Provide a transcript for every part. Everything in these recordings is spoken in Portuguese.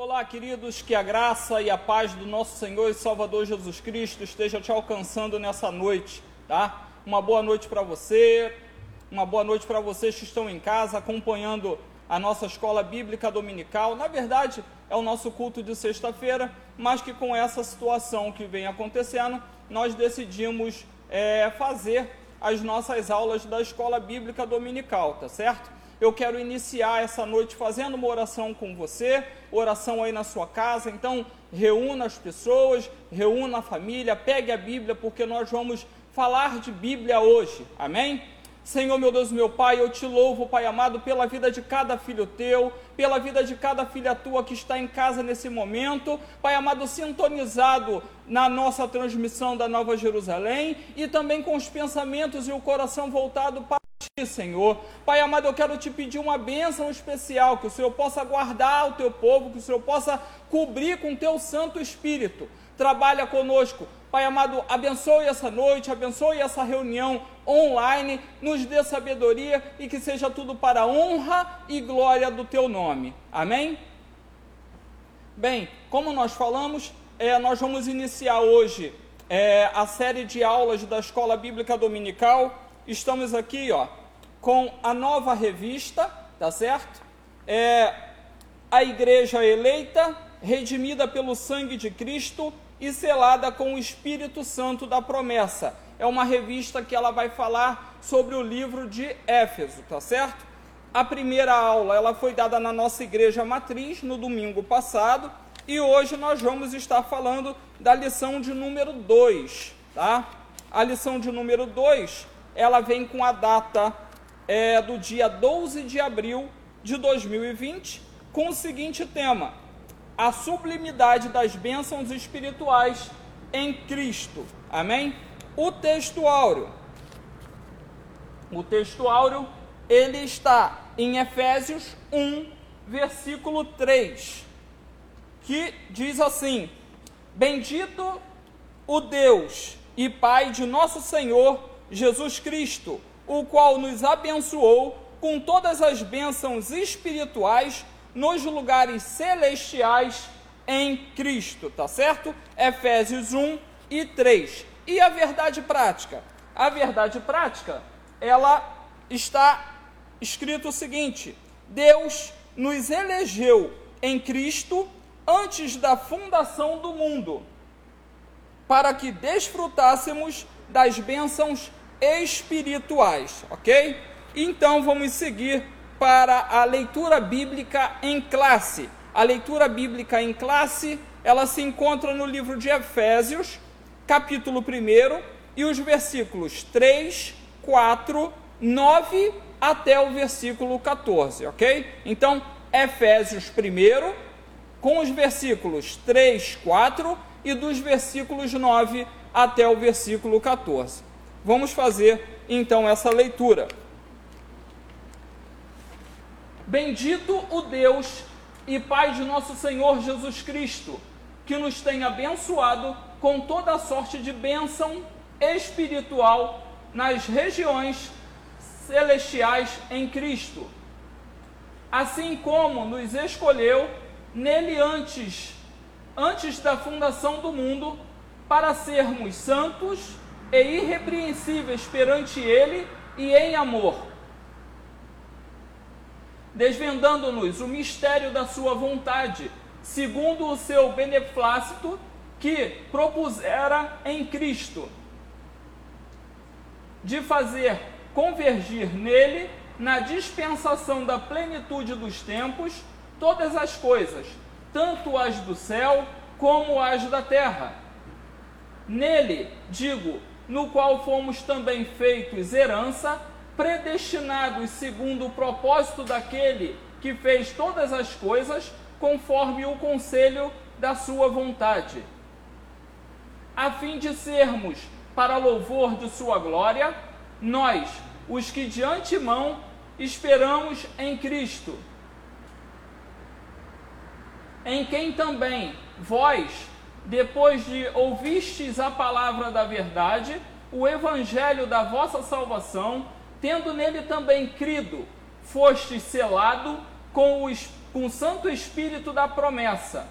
Olá, queridos, que a graça e a paz do nosso Senhor e Salvador Jesus Cristo esteja te alcançando nessa noite, tá? Uma boa noite para você, uma boa noite para vocês que estão em casa acompanhando a nossa escola bíblica dominical. Na verdade, é o nosso culto de sexta-feira, mas que com essa situação que vem acontecendo, nós decidimos é, fazer as nossas aulas da escola bíblica dominical, tá certo? Eu quero iniciar essa noite fazendo uma oração com você, oração aí na sua casa. Então, reúna as pessoas, reúna a família, pegue a Bíblia, porque nós vamos falar de Bíblia hoje. Amém? Senhor, meu Deus, meu Pai, eu te louvo, Pai amado, pela vida de cada filho teu, pela vida de cada filha tua que está em casa nesse momento, Pai amado, sintonizado na nossa transmissão da Nova Jerusalém e também com os pensamentos e o coração voltado para Senhor. Pai amado, eu quero te pedir uma bênção especial, que o Senhor possa guardar o teu povo, que o Senhor possa cobrir com o teu Santo Espírito. Trabalha conosco, Pai amado, abençoe essa noite, abençoe essa reunião online, nos dê sabedoria e que seja tudo para a honra e glória do teu nome. Amém? Bem, como nós falamos, é, nós vamos iniciar hoje é, a série de aulas da Escola Bíblica Dominical. Estamos aqui, ó, com a nova revista, tá certo? É, a Igreja Eleita, redimida pelo sangue de Cristo e selada com o Espírito Santo da promessa. É uma revista que ela vai falar sobre o livro de Éfeso, tá certo? A primeira aula ela foi dada na nossa igreja matriz no domingo passado e hoje nós vamos estar falando da lição de número 2, tá? A lição de número 2, ela vem com a data é, do dia 12 de abril de 2020, com o seguinte tema: a sublimidade das bênçãos espirituais em Cristo. Amém? O texto áureo. O texto áureo, ele está em Efésios 1, versículo 3, que diz assim: Bendito o Deus e Pai de nosso Senhor Jesus Cristo, o qual nos abençoou com todas as bênçãos espirituais nos lugares celestiais em Cristo, tá certo? Efésios 1 e 3. E a verdade prática? A verdade prática, ela está escrito o seguinte: Deus nos elegeu em Cristo antes da fundação do mundo, para que desfrutássemos das bênçãos espirituais, ok? Então vamos seguir para a leitura bíblica em classe. A leitura bíblica em classe, ela se encontra no livro de Efésios, capítulo 1, e os versículos 3, 4, 9 até o versículo 14, ok? Então, Efésios 1, com os versículos 3, 4 e dos versículos 9 até o versículo 14. Vamos fazer então essa leitura. Bendito o Deus e Pai de nosso Senhor Jesus Cristo, que nos tem abençoado com toda a sorte de bênção espiritual nas regiões celestiais em Cristo. Assim como nos escolheu nele antes, antes da fundação do mundo, para sermos santos e irrepreensíveis perante ele e em amor desvendando-nos o mistério da sua vontade, segundo o seu beneplácito que propusera em Cristo, de fazer convergir nele, na dispensação da plenitude dos tempos, todas as coisas, tanto as do céu como as da terra. Nele, digo, no qual fomos também feitos herança, predestinados segundo o propósito daquele que fez todas as coisas conforme o conselho da sua vontade, a fim de sermos, para louvor de sua glória, nós, os que de antemão esperamos em Cristo, em quem também vós, depois de ouvistes a palavra da verdade, o evangelho da vossa salvação, tendo nele também crido, foste selado com o, com o Santo Espírito da promessa,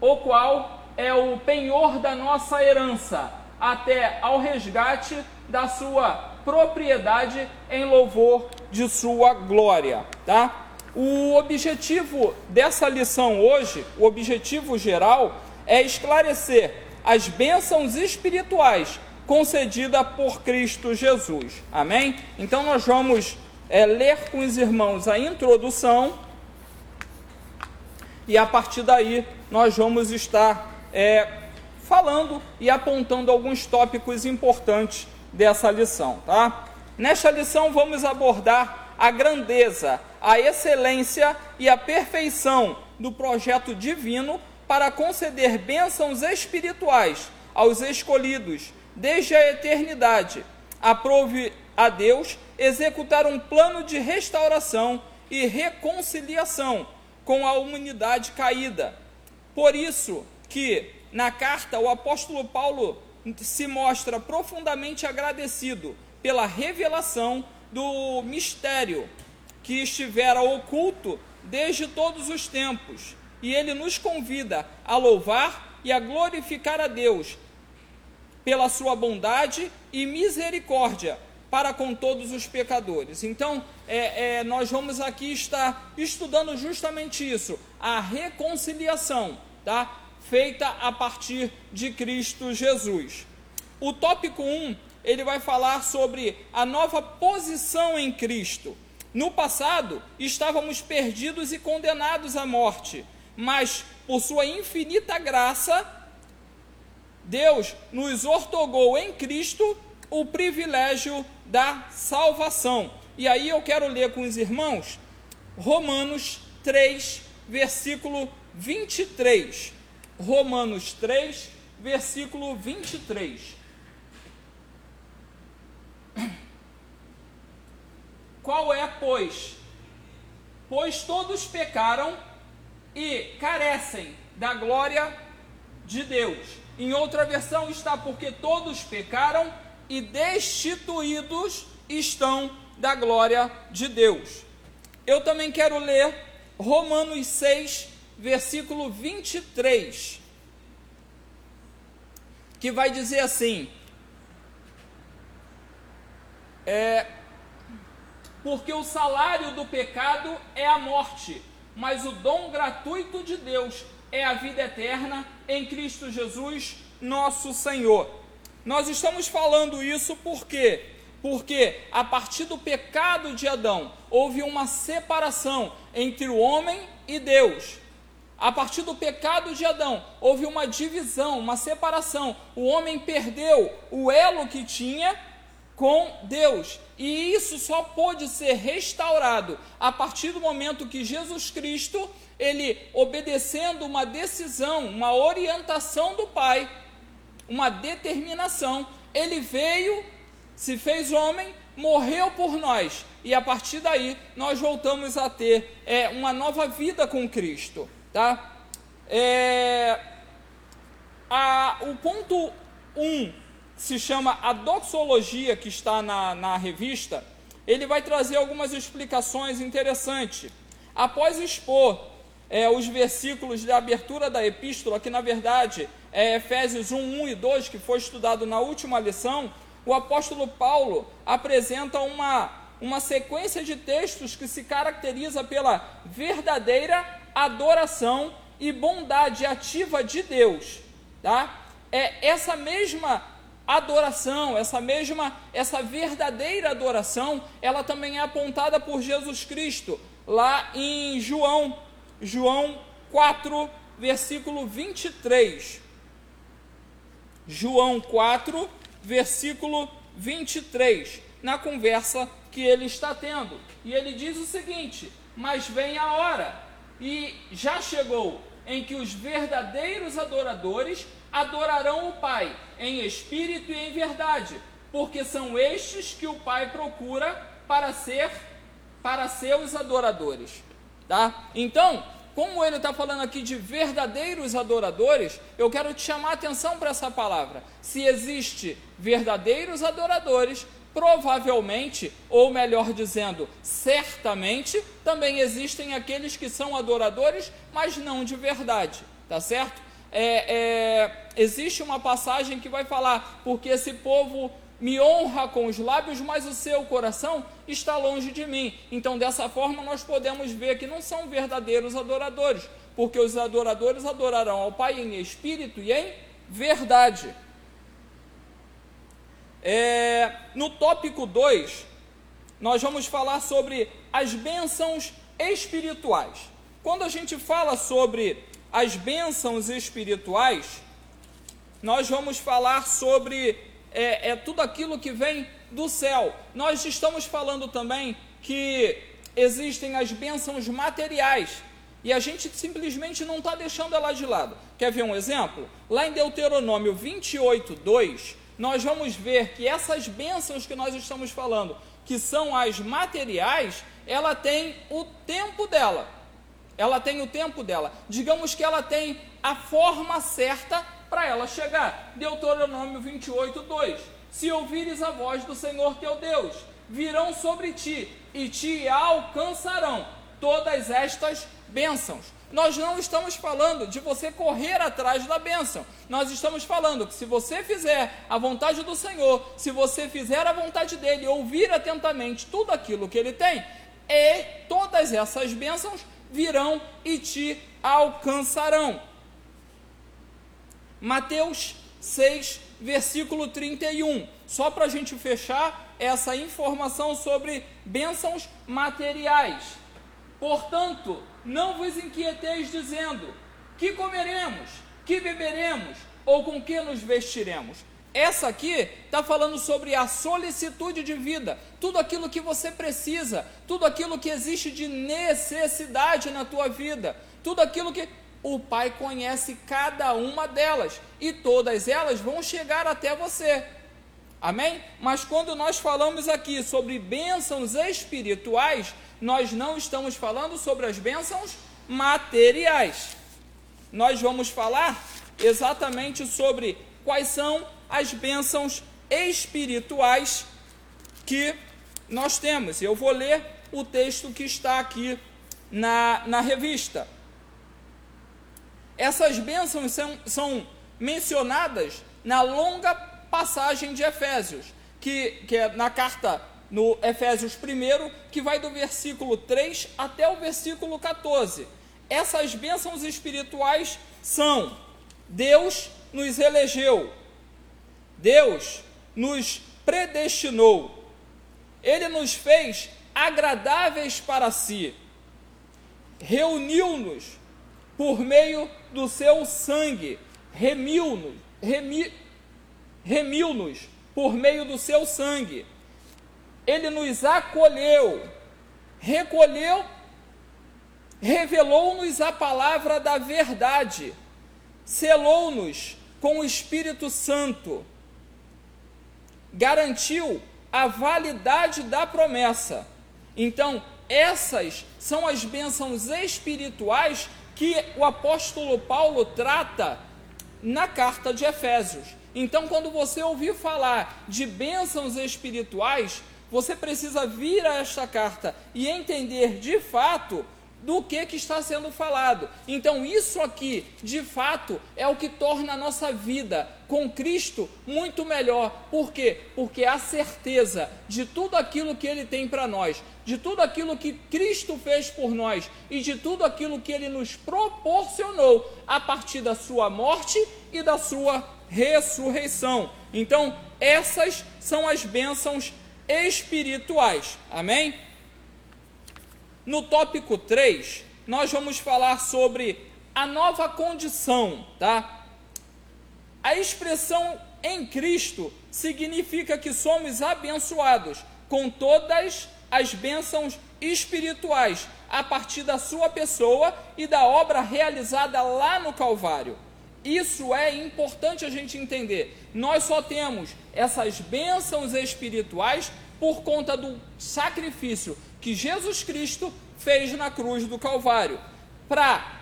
o qual é o penhor da nossa herança, até ao resgate da sua propriedade em louvor de sua glória, tá? O objetivo dessa lição hoje, o objetivo geral, é esclarecer as bênçãos espirituais concedidas por Cristo Jesus. Amém? Então nós vamos é, ler com os irmãos a introdução e a partir daí nós vamos estar é, falando e apontando alguns tópicos importantes dessa lição, tá? Nesta lição vamos abordar a grandeza, a excelência e a perfeição do projeto divino para conceder bênçãos espirituais aos escolhidos desde a eternidade. Aprove a Deus executar um plano de restauração e reconciliação com a humanidade caída. Por isso que na carta o apóstolo Paulo se mostra profundamente agradecido pela revelação do mistério que estivera oculto desde todos os tempos. E ele nos convida a louvar e a glorificar a Deus pela sua bondade e misericórdia para com todos os pecadores. Então, é, é, nós vamos aqui estar estudando justamente isso, a reconciliação, tá? Feita a partir de Cristo Jesus. O tópico 1 ele vai falar sobre a nova posição em Cristo. No passado, estávamos perdidos e condenados à morte, mas por sua infinita graça, Deus nos ortogou em Cristo o privilégio da salvação. E aí eu quero ler com os irmãos Romanos 3, versículo 23. Romanos 3, versículo 23. Qual é, pois? Pois todos pecaram e carecem da glória de Deus. Em outra versão está porque todos pecaram e destituídos estão da glória de Deus. Eu também quero ler Romanos 6, versículo 23, que vai dizer assim: é, porque o salário do pecado é a morte, mas o dom gratuito de Deus é a vida eterna em Cristo Jesus, nosso Senhor. Nós estamos falando isso porque porque a partir do pecado de Adão houve uma separação entre o homem e Deus. A partir do pecado de Adão houve uma divisão, uma separação. O homem perdeu o elo que tinha com Deus. E isso só pode ser restaurado a partir do momento que Jesus Cristo, ele obedecendo uma decisão, uma orientação do Pai, uma determinação, ele veio, se fez homem, morreu por nós. E a partir daí nós voltamos a ter é, uma nova vida com Cristo. Tá? É, a, o ponto 1 um se chama A Doxologia, que está na, na revista, ele vai trazer algumas explicações interessantes. Após expor é, os versículos de abertura da epístola, que na verdade é Efésios 1, 1 e 2, que foi estudado na última lição, o apóstolo Paulo apresenta uma, uma sequência de textos que se caracteriza pela verdadeira adoração e bondade ativa de Deus. Tá? É essa mesma adoração, essa mesma, essa verdadeira adoração, ela também é apontada por Jesus Cristo, lá em João, João 4, versículo 23. João 4, versículo 23, na conversa que ele está tendo. E ele diz o seguinte: Mas vem a hora, e já chegou, em que os verdadeiros adoradores adorarão o Pai em espírito e em verdade, porque são estes que o Pai procura para ser para seus adoradores, tá? Então, como ele está falando aqui de verdadeiros adoradores, eu quero te chamar a atenção para essa palavra. Se existe verdadeiros adoradores, provavelmente, ou melhor dizendo, certamente, também existem aqueles que são adoradores, mas não de verdade, tá certo? É, é, existe uma passagem que vai falar, porque esse povo me honra com os lábios, mas o seu coração está longe de mim. Então, dessa forma, nós podemos ver que não são verdadeiros adoradores, porque os adoradores adorarão ao Pai em espírito e em verdade. É, no tópico 2, nós vamos falar sobre as bênçãos espirituais. Quando a gente fala sobre as bênçãos espirituais, nós vamos falar sobre é, é, tudo aquilo que vem do céu. Nós estamos falando também que existem as bênçãos materiais e a gente simplesmente não está deixando ela de lado. Quer ver um exemplo? Lá em Deuteronômio 28, 2, nós vamos ver que essas bênçãos que nós estamos falando, que são as materiais, ela tem o tempo dela. Ela tem o tempo dela. Digamos que ela tem a forma certa para ela chegar. Deuteronômio 28, 2. Se ouvires a voz do Senhor teu Deus, virão sobre ti e te alcançarão todas estas bênçãos. Nós não estamos falando de você correr atrás da bênção. Nós estamos falando que se você fizer a vontade do Senhor, se você fizer a vontade dele, ouvir atentamente tudo aquilo que ele tem, e todas essas bênçãos virão e te alcançarão. Mateus 6, versículo 31. Só para a gente fechar essa informação sobre bênçãos materiais. Portanto, não vos inquieteis dizendo: que comeremos, que beberemos ou com que nos vestiremos. Essa aqui está falando sobre a solicitude de vida, tudo aquilo que você precisa, tudo aquilo que existe de necessidade na tua vida, tudo aquilo que o Pai conhece cada uma delas e todas elas vão chegar até você. Amém? Mas quando nós falamos aqui sobre bênçãos espirituais, nós não estamos falando sobre as bênçãos materiais. Nós vamos falar exatamente sobre quais são as bênçãos espirituais que nós temos. Eu vou ler o texto que está aqui na, na revista. Essas bênçãos são, são mencionadas na longa passagem de Efésios, que, que é na carta no Efésios 1, que vai do versículo 3 até o versículo 14. Essas bênçãos espirituais são: Deus nos elegeu, Deus nos predestinou, Ele nos fez agradáveis para si, reuniu-nos por meio do seu sangue, remiu-nos, remi, remiu-nos por meio do seu sangue. Ele nos acolheu, recolheu, revelou-nos a palavra da verdade, selou-nos com o Espírito Santo, garantiu a validade da promessa. Então, essas são as bênçãos espirituais que o apóstolo Paulo trata na carta de Efésios. Então, quando você ouvir falar de bênçãos espirituais, você precisa vir a esta carta e entender de fato do que, que está sendo falado. Então, isso aqui, de fato, é o que torna a nossa vida com Cristo muito melhor. Por quê? Porque a certeza de tudo aquilo que Ele tem para nós, de tudo aquilo que Cristo fez por nós e de tudo aquilo que Ele nos proporcionou a partir da Sua morte e da Sua ressurreição. Então, essas são as bênçãos espirituais. Amém? No tópico 3, nós vamos falar sobre a nova condição, tá? A expressão em Cristo significa que somos abençoados com todas as bênçãos espirituais a partir da sua pessoa e da obra realizada lá no Calvário. Isso é importante a gente entender. Nós só temos essas bênçãos espirituais por conta do sacrifício que Jesus Cristo fez na cruz do Calvário. Para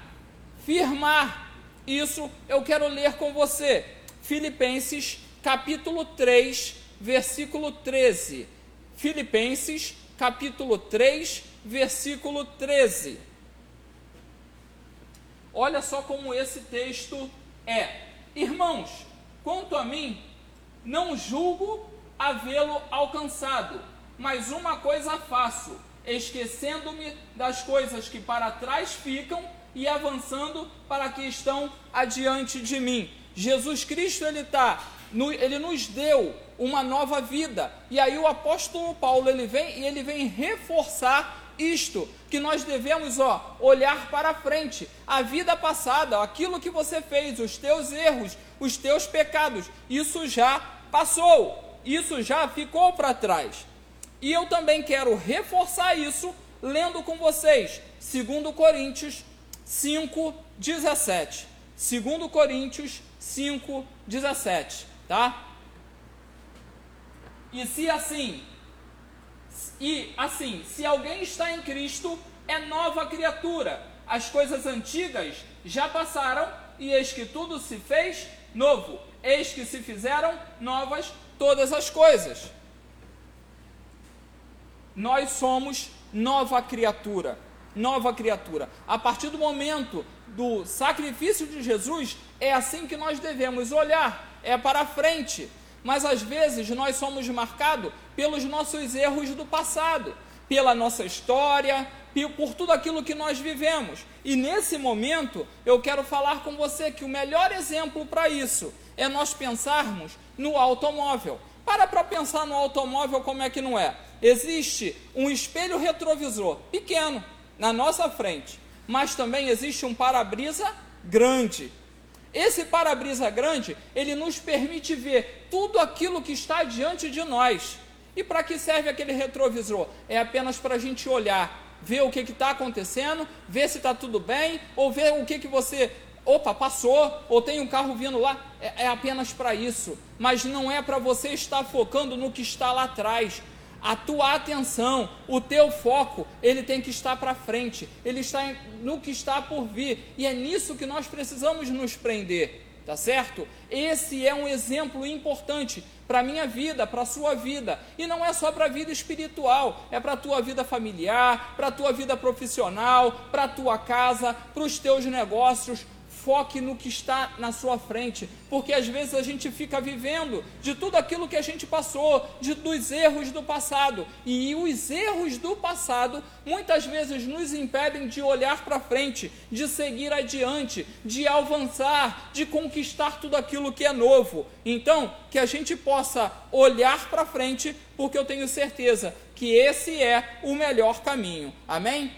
firmar isso, eu quero ler com você Filipenses capítulo 3, versículo 13. Filipenses, capítulo 3, versículo 13. Olha só como esse texto é. Irmãos, quanto a mim, não julgo havê-lo alcançado, mas uma coisa faço, esquecendo-me das coisas que para trás ficam e avançando para que estão adiante de mim. Jesus Cristo ele tá, ele nos deu uma nova vida. E aí o apóstolo Paulo ele vem e ele vem reforçar isto que nós devemos, ó, olhar para frente, a vida passada, aquilo que você fez, os teus erros, os teus pecados, isso já passou, isso já ficou para trás. E eu também quero reforçar isso lendo com vocês 2 Coríntios 5, 17. 2 Coríntios 5, 17, tá? E se assim, e assim, se alguém está em Cristo, é nova criatura. As coisas antigas já passaram e eis que tudo se fez novo. Eis que se fizeram novas todas as coisas. Nós somos nova criatura. Nova criatura. A partir do momento do sacrifício de Jesus, é assim que nós devemos olhar, é para frente. Mas às vezes nós somos marcados pelos nossos erros do passado, pela nossa história, por tudo aquilo que nós vivemos. E nesse momento, eu quero falar com você que o melhor exemplo para isso é nós pensarmos no automóvel. Para para pensar no automóvel como é que não é. Existe um espelho retrovisor pequeno na nossa frente, mas também existe um para-brisa grande. Esse para-brisa grande, ele nos permite ver tudo aquilo que está diante de nós. E para que serve aquele retrovisor? É apenas para a gente olhar, ver o que está acontecendo, ver se está tudo bem, ou ver o que, que você. Opa, passou, ou tem um carro vindo lá. É, é apenas para isso. Mas não é para você estar focando no que está lá atrás a tua atenção, o teu foco, ele tem que estar para frente, ele está no que está por vir, e é nisso que nós precisamos nos prender, tá certo? Esse é um exemplo importante para a minha vida, para a sua vida, e não é só para a vida espiritual, é para a tua vida familiar, para a tua vida profissional, para a tua casa, para os teus negócios, foque no que está na sua frente, porque às vezes a gente fica vivendo de tudo aquilo que a gente passou, de, dos erros do passado, e os erros do passado muitas vezes nos impedem de olhar para frente, de seguir adiante, de avançar, de conquistar tudo aquilo que é novo. Então, que a gente possa olhar para frente, porque eu tenho certeza que esse é o melhor caminho. Amém?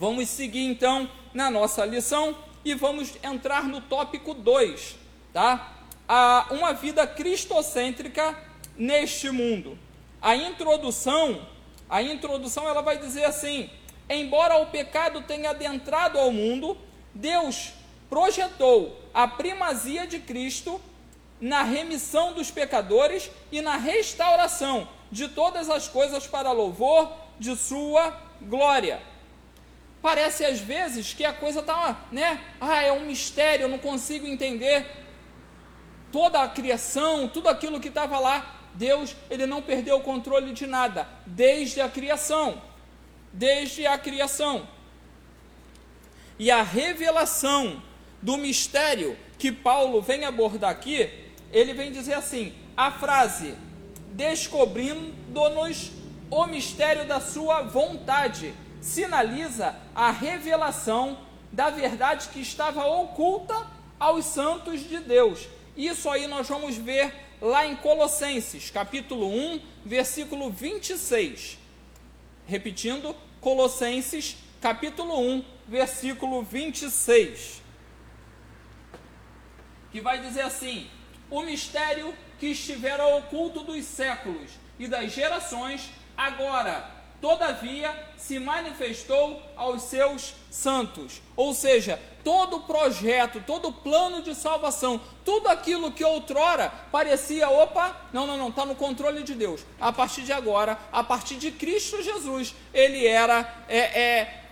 Vamos seguir então na nossa lição e vamos entrar no tópico 2, tá? A, uma vida cristocêntrica neste mundo. A introdução, a introdução ela vai dizer assim: embora o pecado tenha adentrado ao mundo, Deus projetou a primazia de Cristo na remissão dos pecadores e na restauração de todas as coisas para louvor de sua glória. Parece às vezes que a coisa está, né? Ah, é um mistério, eu não consigo entender. Toda a criação, tudo aquilo que estava lá, Deus, ele não perdeu o controle de nada, desde a criação. Desde a criação. E a revelação do mistério que Paulo vem abordar aqui, ele vem dizer assim: a frase descobrindo-nos o mistério da sua vontade sinaliza a revelação da verdade que estava oculta aos santos de Deus. Isso aí nós vamos ver lá em Colossenses, capítulo 1, versículo 26. Repetindo, Colossenses, capítulo 1, versículo 26. Que vai dizer assim: O mistério que estivera oculto dos séculos e das gerações, agora todavia se manifestou aos seus santos. Ou seja, todo o projeto, todo o plano de salvação, tudo aquilo que outrora parecia, opa, não, não, não, está no controle de Deus. A partir de agora, a partir de Cristo Jesus, ele era é, é,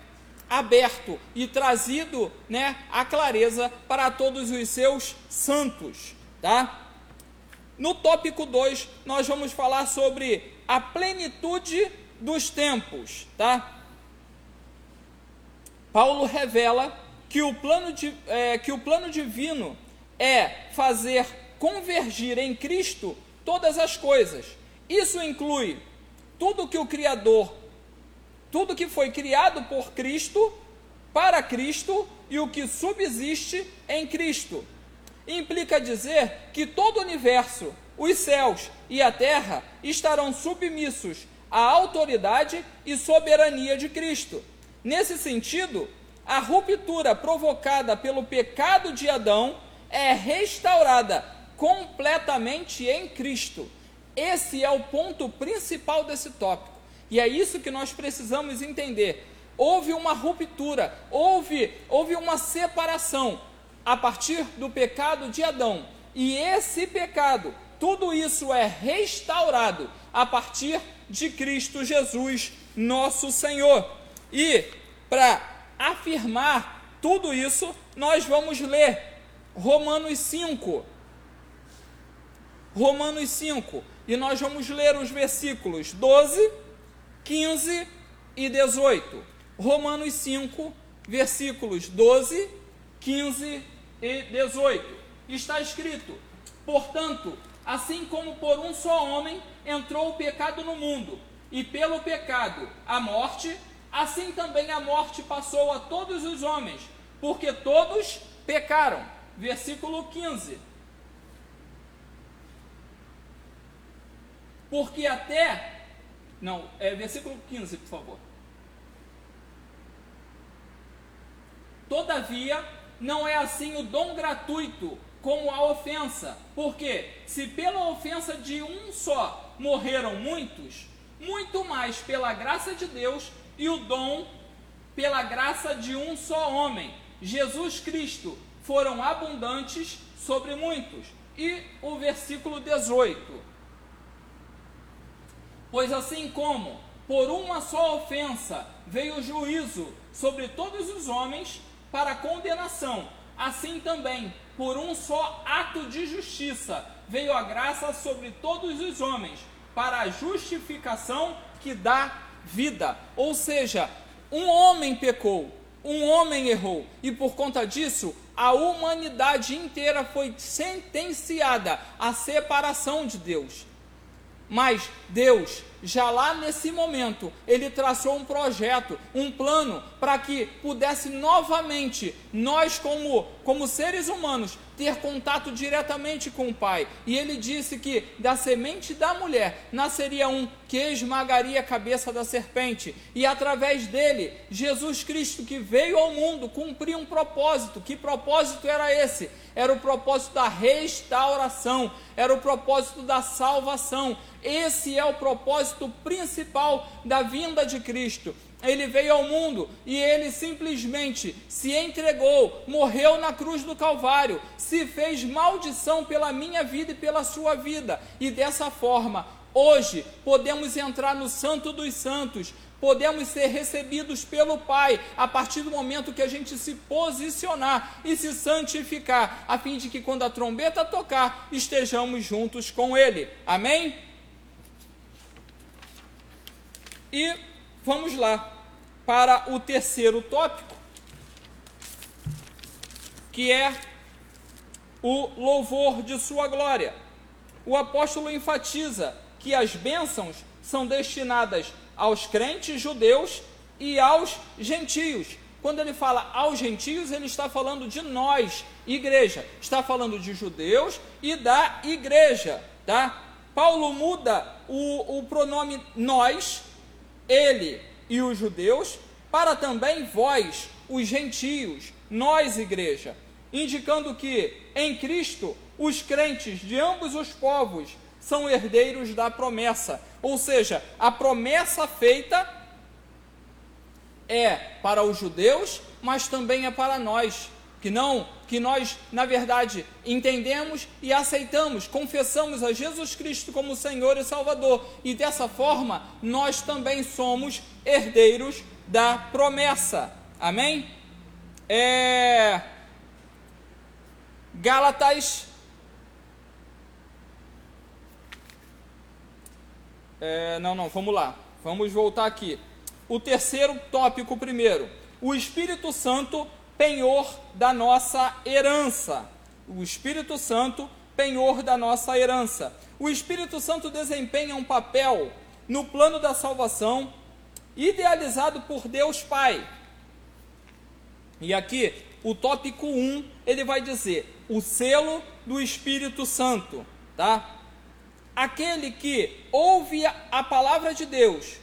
aberto e trazido né, a clareza para todos os seus santos. Tá? No tópico 2, nós vamos falar sobre a plenitude dos tempos, tá? Paulo revela que o plano, de, é, que o plano divino é fazer convergir em Cristo todas as coisas. Isso inclui tudo que o Criador, tudo que foi criado por Cristo, para Cristo e o que subsiste em Cristo. Implica dizer que todo o universo, os céus e a terra estarão submissos à autoridade e soberania de Cristo. Nesse sentido, a ruptura provocada pelo pecado de Adão é restaurada completamente em Cristo. Esse é o ponto principal desse tópico. E é isso que nós precisamos entender. Houve uma ruptura, houve, houve uma separação a partir do pecado de Adão. E esse pecado, tudo isso é restaurado a partir de Cristo Jesus, nosso Senhor. E para afirmar tudo isso, nós vamos ler Romanos 5. Romanos 5. E nós vamos ler os versículos 12, 15 e 18. Romanos 5, versículos 12, 15 e 18. Está escrito: Portanto, assim como por um só homem entrou o pecado no mundo, e pelo pecado a morte, assim também a morte passou a todos os homens, porque todos pecaram. Versículo 15. Porque até. Não, é versículo 15, por favor. Todavia, não é assim o dom gratuito como a ofensa. Porque se pela ofensa de um só morreram muitos, muito mais pela graça de Deus e o dom pela graça de um só homem, Jesus Cristo, foram abundantes sobre muitos. E o versículo 18. Pois assim como por uma só ofensa veio o juízo sobre todos os homens para condenação, assim também por um só ato de justiça veio a graça sobre todos os homens para a justificação que dá vida. Ou seja, um homem pecou, um homem errou, e por conta disso, a humanidade inteira foi sentenciada à separação de Deus. Mas Deus, já lá nesse momento, ele traçou um projeto, um plano para que pudesse novamente nós como como seres humanos ter contato diretamente com o Pai. E ele disse que da semente da mulher nasceria um que esmagaria a cabeça da serpente, e através dele, Jesus Cristo que veio ao mundo cumprir um propósito. Que propósito era esse? Era o propósito da restauração, era o propósito da salvação. Esse é o propósito principal da vinda de Cristo ele veio ao mundo e ele simplesmente se entregou, morreu na cruz do Calvário, se fez maldição pela minha vida e pela sua vida, e dessa forma, hoje podemos entrar no Santo dos Santos, podemos ser recebidos pelo Pai a partir do momento que a gente se posicionar e se santificar, a fim de que quando a trombeta tocar, estejamos juntos com Ele. Amém? E vamos lá para o terceiro tópico, que é o louvor de sua glória. O apóstolo enfatiza que as bênçãos são destinadas aos crentes judeus e aos gentios. Quando ele fala aos gentios, ele está falando de nós, igreja. Está falando de judeus e da igreja, tá? Paulo muda o, o pronome nós, ele e os judeus, para também vós, os gentios, nós, igreja, indicando que em Cristo os crentes de ambos os povos são herdeiros da promessa. Ou seja, a promessa feita é para os judeus, mas também é para nós, que não, que nós, na verdade, entendemos e aceitamos, confessamos a Jesus Cristo como Senhor e Salvador, e dessa forma nós também somos herdeiros da promessa. Amém? É... Gálatas É, não, não, vamos lá. Vamos voltar aqui. O terceiro tópico primeiro. O Espírito Santo, penhor da nossa herança. O Espírito Santo, penhor da nossa herança. O Espírito Santo desempenha um papel no plano da salvação idealizado por Deus Pai. E aqui, o tópico 1, ele vai dizer: o selo do Espírito Santo, tá? Aquele que ouve a palavra de Deus,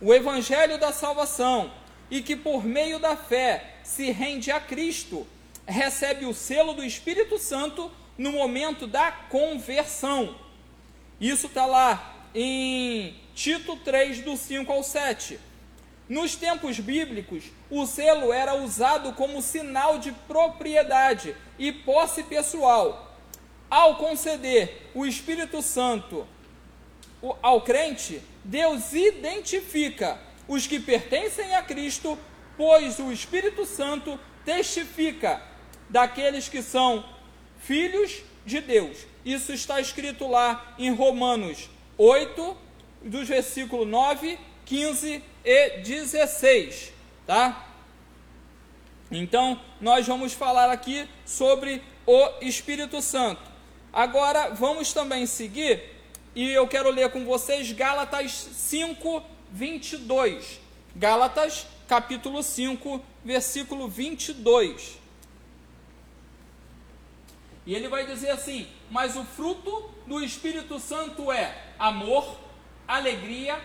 o evangelho da salvação, e que por meio da fé se rende a Cristo, recebe o selo do Espírito Santo no momento da conversão. Isso está lá em Tito 3, do 5 ao 7. Nos tempos bíblicos, o selo era usado como sinal de propriedade e posse pessoal. Ao conceder o Espírito Santo ao crente, Deus identifica os que pertencem a Cristo, pois o Espírito Santo testifica daqueles que são filhos de Deus. Isso está escrito lá em Romanos 8, dos versículos 9, 15 e 16, tá? Então, nós vamos falar aqui sobre o Espírito Santo. Agora, vamos também seguir, e eu quero ler com vocês Gálatas 5, 22. Gálatas, capítulo 5, versículo 22. E ele vai dizer assim: Mas o fruto do Espírito Santo é amor, alegria,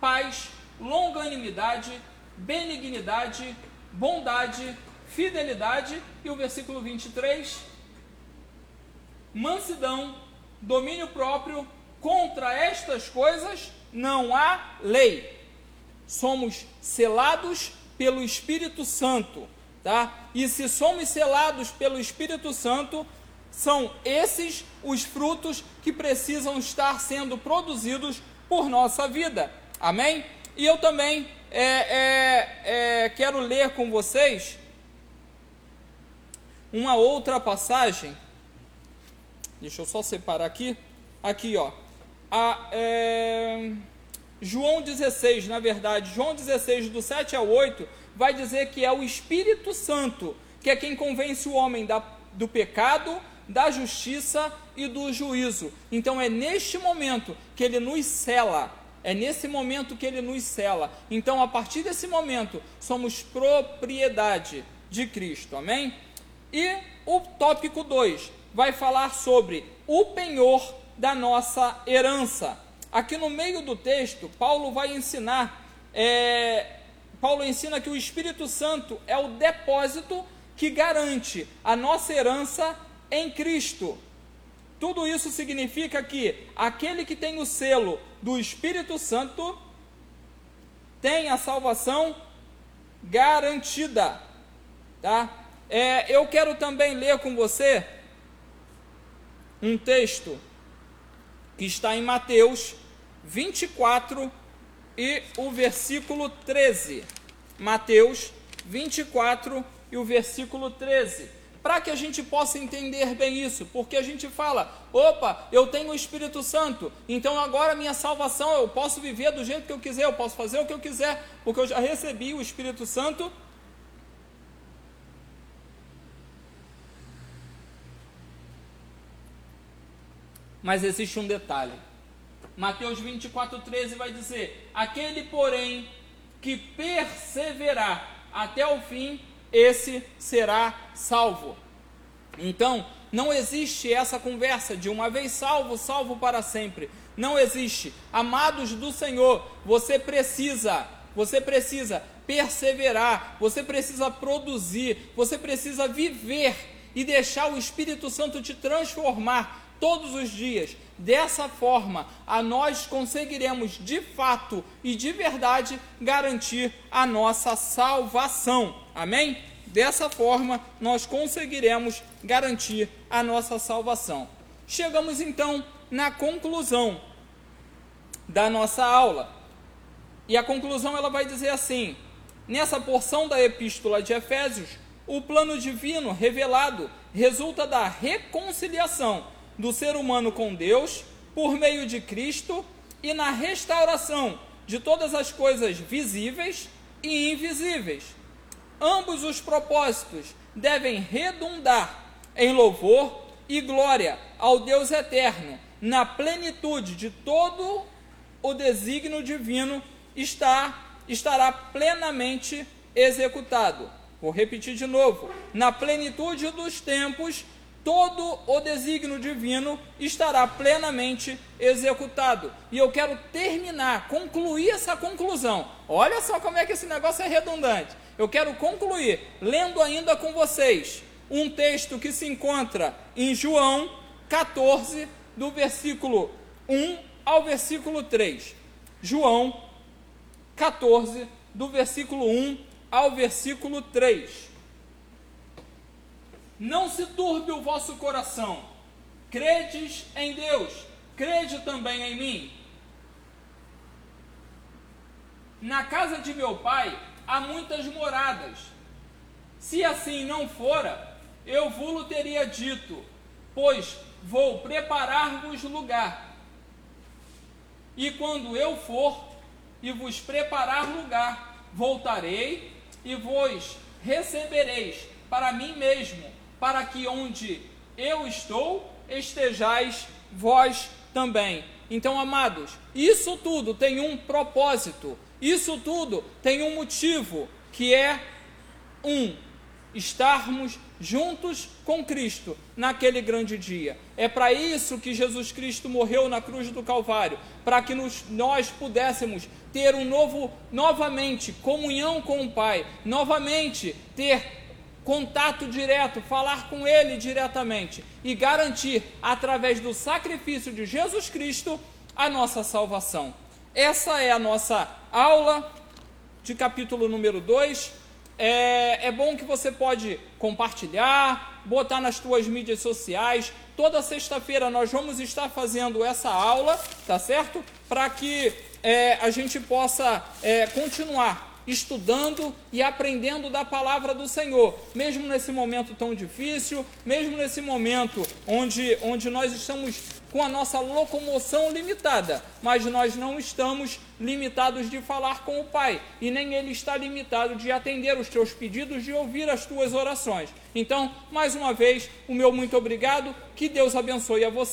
paz, longanimidade, benignidade, bondade, fidelidade. E o versículo 23: Mansidão, domínio próprio, contra estas coisas não há lei. Somos selados pelo Espírito Santo, tá? E se somos selados pelo Espírito Santo, são esses os frutos que precisam estar sendo produzidos por nossa vida. Amém? E eu também é, é, é, quero ler com vocês uma outra passagem. Deixa eu só separar aqui. Aqui, ó. A, é, João 16, na verdade, João 16, do 7 ao 8, vai dizer que é o Espírito Santo que é quem convence o homem da, do pecado, da justiça e do juízo. Então é neste momento que ele nos cela. É nesse momento que ele nos cela. Então, a partir desse momento, somos propriedade de Cristo. Amém? E o tópico 2 vai falar sobre o penhor da nossa herança. Aqui no meio do texto, Paulo vai ensinar, é, Paulo ensina que o Espírito Santo é o depósito que garante a nossa herança em Cristo. Tudo isso significa que aquele que tem o selo do Espírito Santo tem a salvação garantida, tá? É, eu quero também ler com você um texto que está em Mateus 24 e o versículo 13. Mateus 24 e o versículo 13. Para que a gente possa entender bem isso, porque a gente fala: opa, eu tenho o Espírito Santo, então agora minha salvação eu posso viver do jeito que eu quiser, eu posso fazer o que eu quiser, porque eu já recebi o Espírito Santo. Mas existe um detalhe. Mateus 24, 13 vai dizer: Aquele, porém, que perseverar até o fim, esse será salvo. Então, não existe essa conversa de uma vez salvo, salvo para sempre. Não existe. Amados do Senhor, você precisa, você precisa perseverar, você precisa produzir, você precisa viver e deixar o Espírito Santo te transformar todos os dias. Dessa forma, a nós conseguiremos de fato e de verdade garantir a nossa salvação. Amém? Dessa forma, nós conseguiremos garantir a nossa salvação. Chegamos então na conclusão da nossa aula. E a conclusão ela vai dizer assim: nessa porção da epístola de Efésios, o plano divino revelado resulta da reconciliação do ser humano com Deus por meio de Cristo e na restauração de todas as coisas visíveis e invisíveis. Ambos os propósitos devem redundar em louvor e glória ao Deus eterno, na plenitude de todo o desígnio divino está, estará plenamente executado. Vou repetir de novo: na plenitude dos tempos, todo o desígnio divino estará plenamente executado. E eu quero terminar, concluir essa conclusão. Olha só como é que esse negócio é redundante. Eu quero concluir lendo ainda com vocês um texto que se encontra em João 14, do versículo 1 ao versículo 3. João 14, do versículo 1 ao versículo 3. Não se turbe o vosso coração. Credes em Deus, crede também em mim. Na casa de meu pai há muitas moradas. Se assim não fora, eu vou-lo teria dito, pois vou preparar-vos lugar. E quando eu for e vos preparar lugar, voltarei e vos recebereis para mim mesmo, para que onde eu estou, estejais vós também. Então, amados, isso tudo tem um propósito, isso tudo tem um motivo, que é um estarmos juntos com Cristo naquele grande dia. É para isso que Jesus Cristo morreu na cruz do Calvário, para que nos, nós pudéssemos ter um novo, novamente, comunhão com o Pai, novamente ter contato direto, falar com Ele diretamente e garantir, através do sacrifício de Jesus Cristo, a nossa salvação. Essa é a nossa aula de capítulo número 2 é, é bom que você pode compartilhar, botar nas tuas mídias sociais. Toda sexta-feira nós vamos estar fazendo essa aula, tá certo? Para que é, a gente possa é, continuar estudando e aprendendo da palavra do Senhor, mesmo nesse momento tão difícil, mesmo nesse momento onde, onde nós estamos com a nossa locomoção limitada, mas nós não estamos limitados de falar com o Pai, e nem Ele está limitado de atender os teus pedidos, de ouvir as tuas orações. Então, mais uma vez, o meu muito obrigado, que Deus abençoe a você.